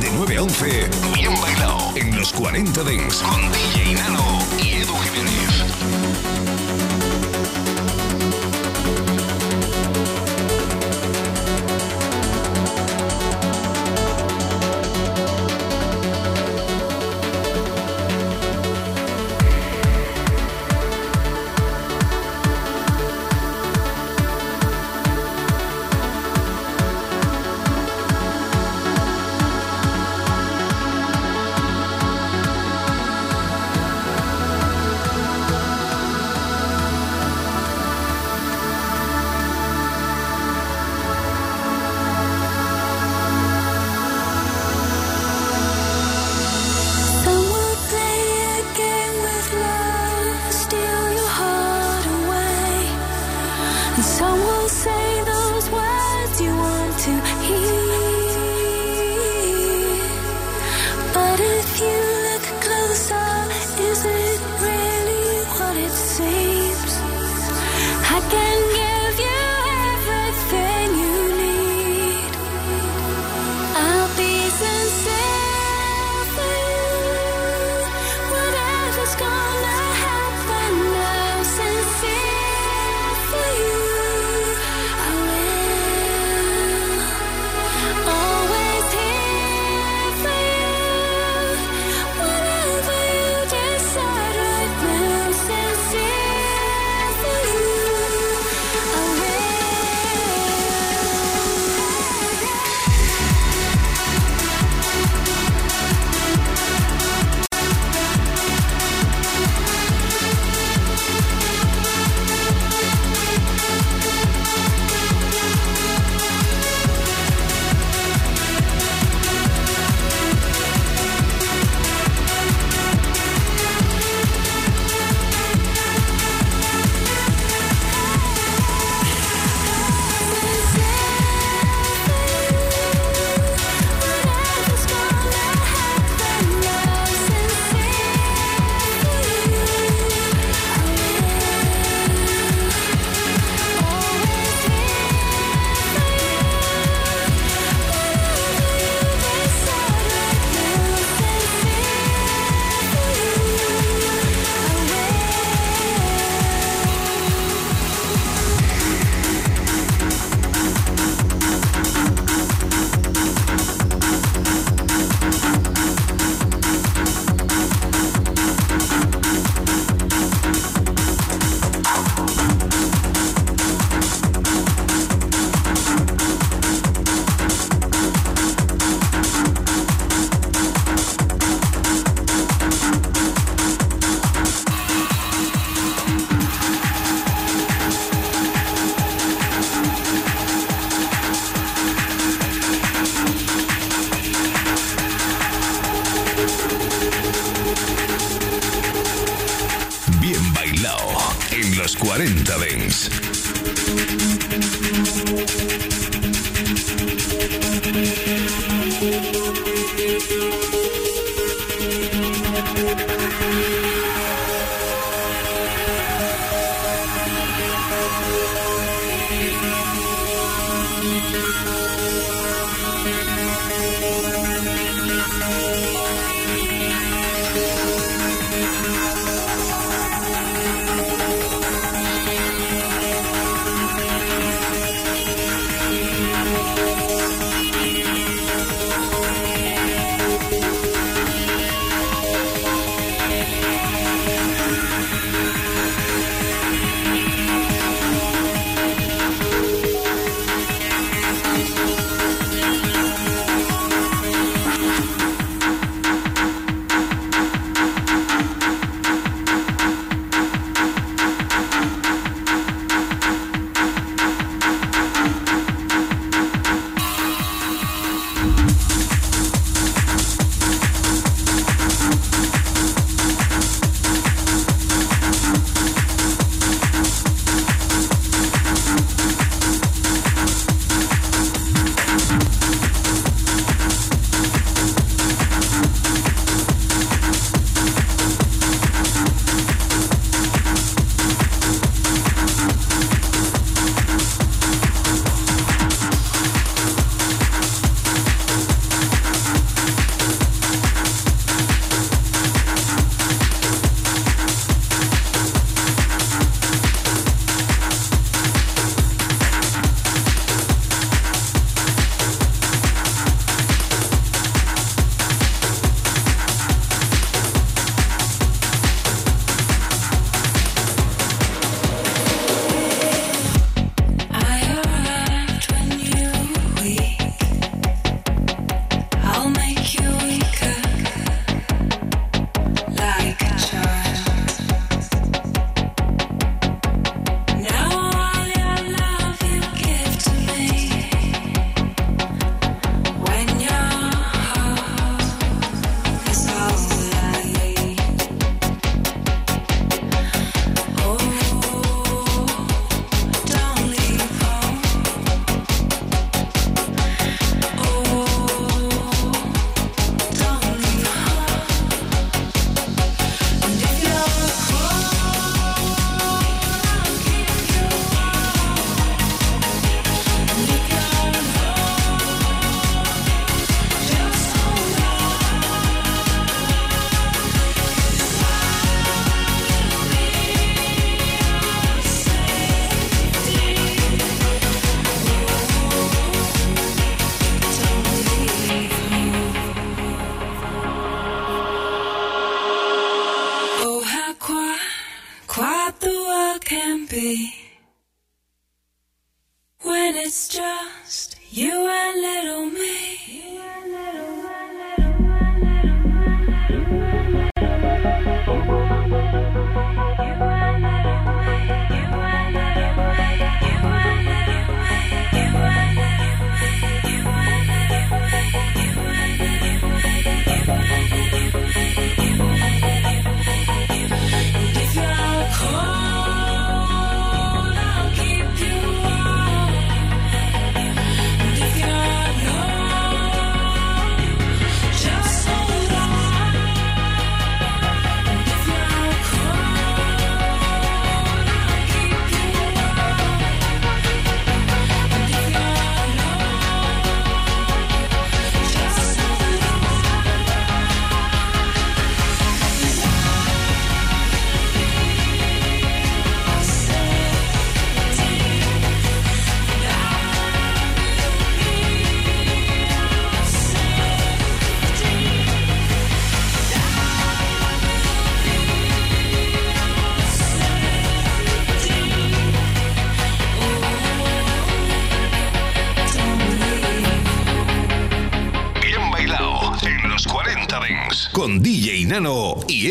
de 9 a 11, bien bailado en los 40 Dents con DJ Nano y Edu Jiménez.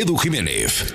Edu Jiménez.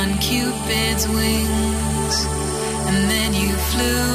on Cupid's wings, and then you flew.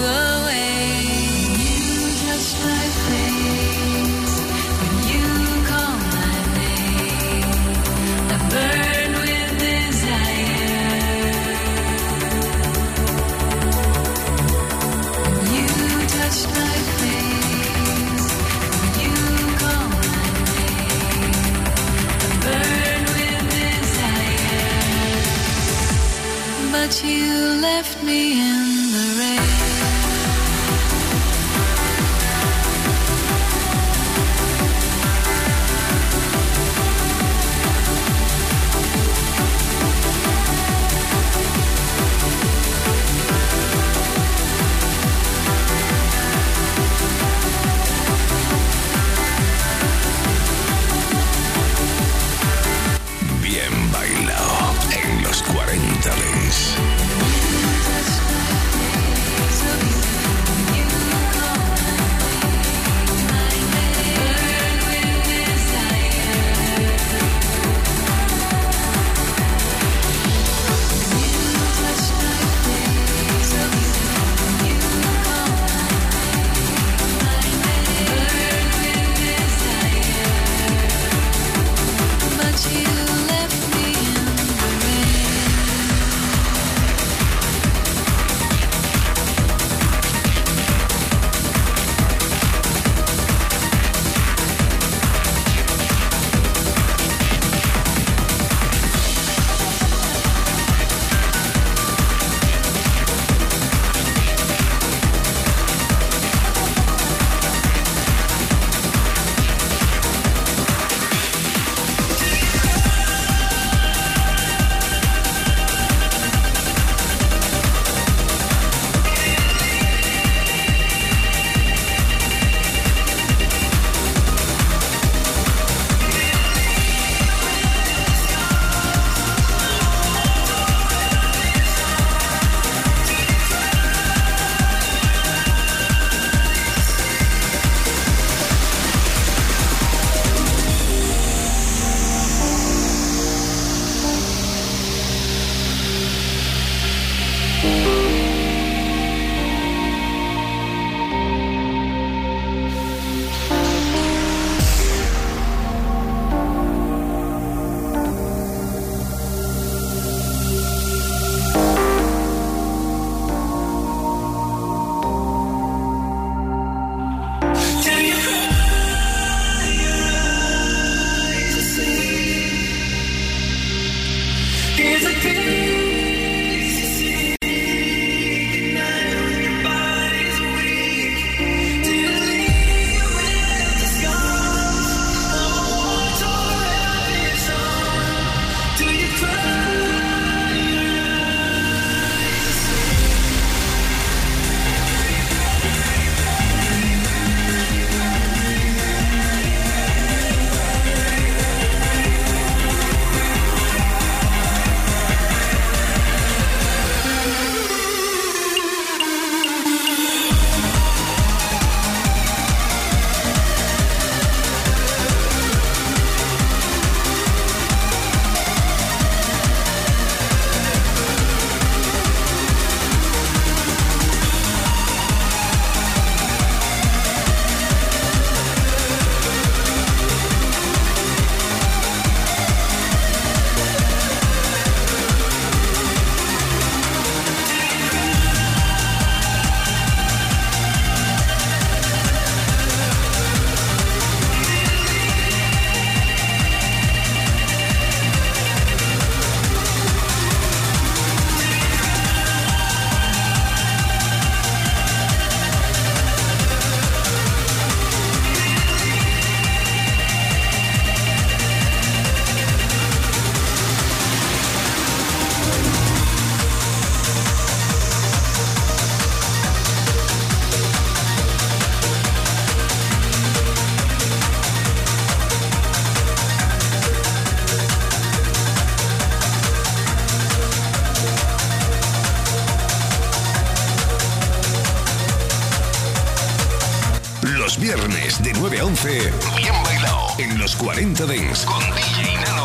En los 40 Dents. Con DJ Nano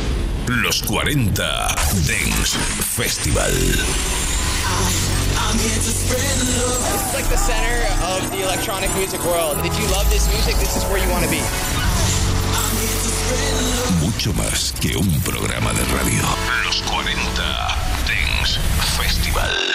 los 40 Dance Festival. It's like the center of the electronic music world. If you love this music, this is where you want to be. Mucho más que un programa de radio. Los 40 Dance Festival.